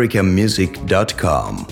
americamusic.com.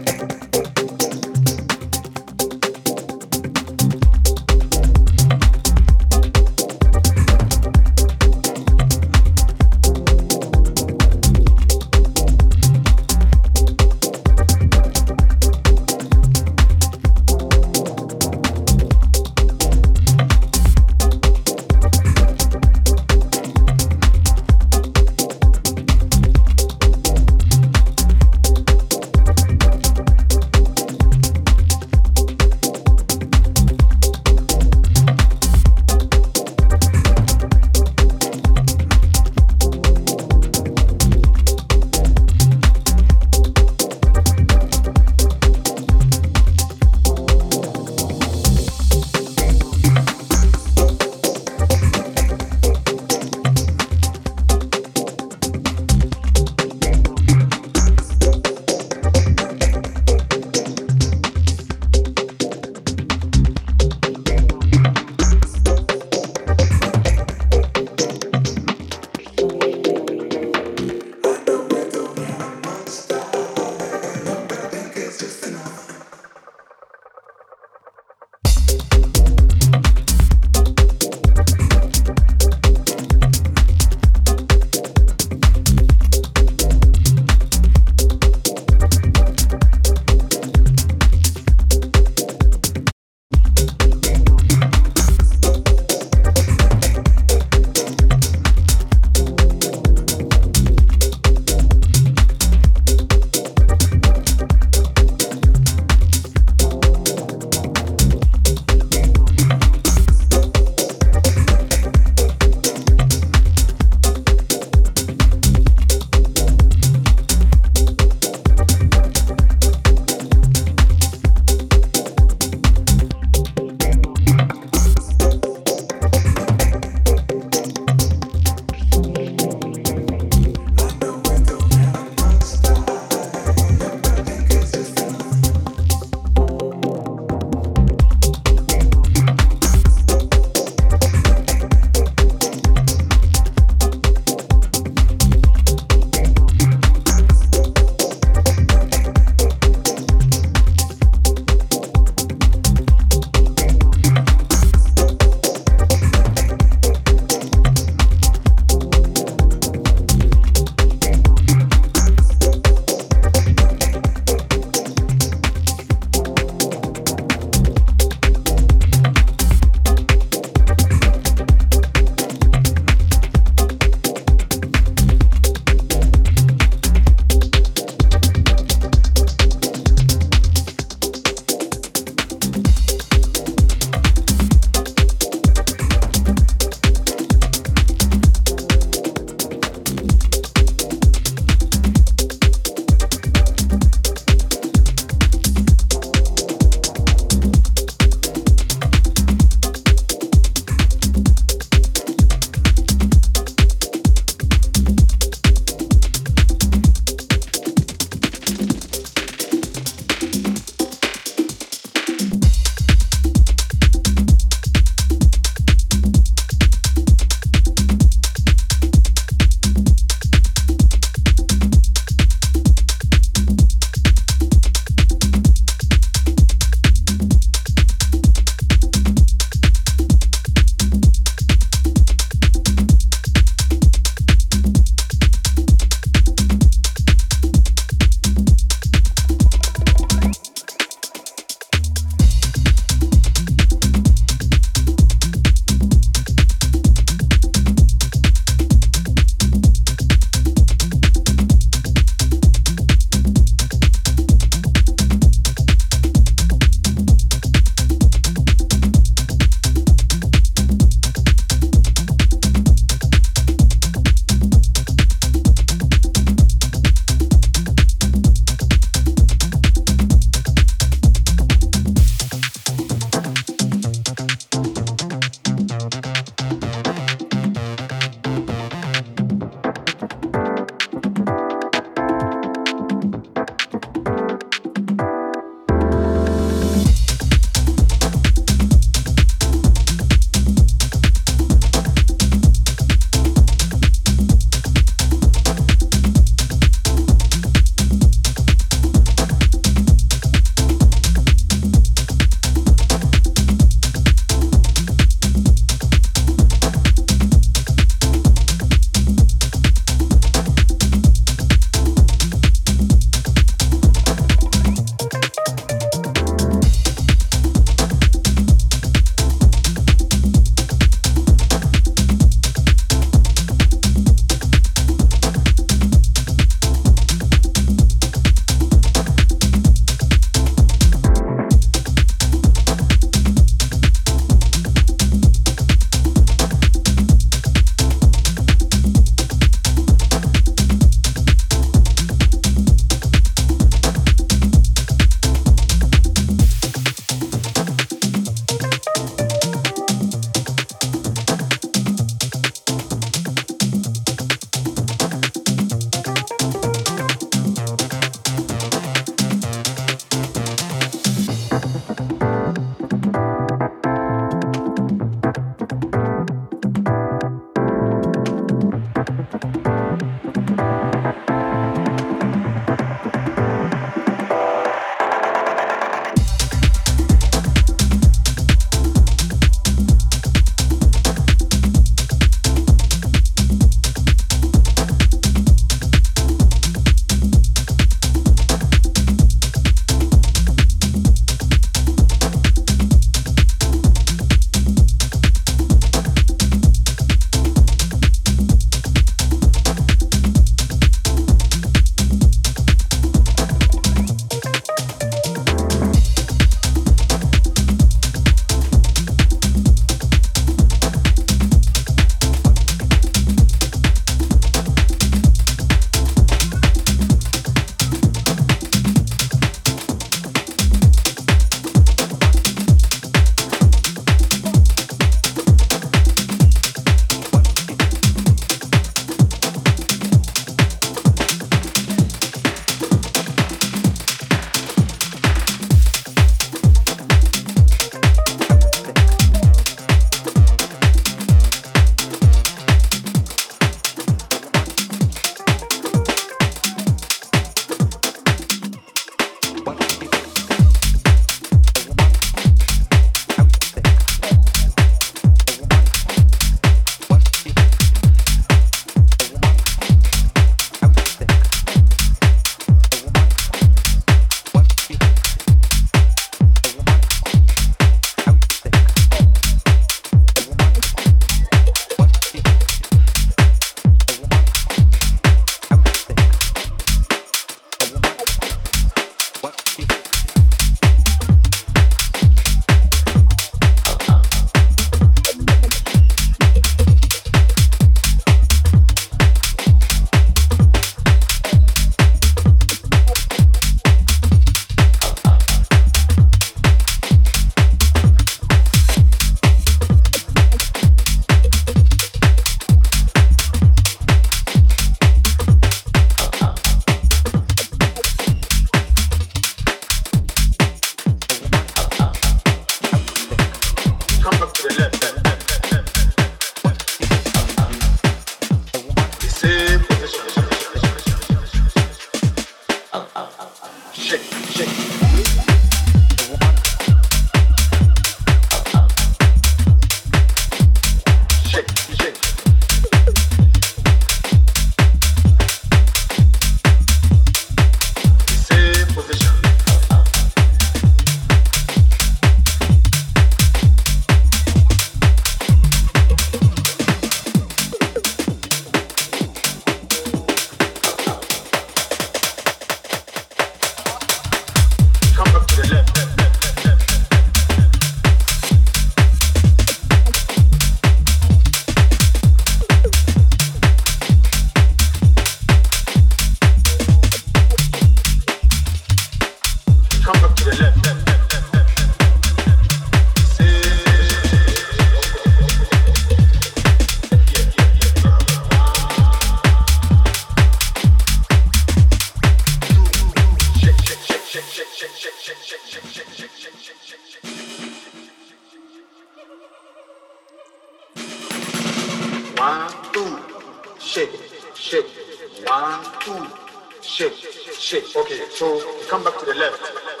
Okay, so come back to the left.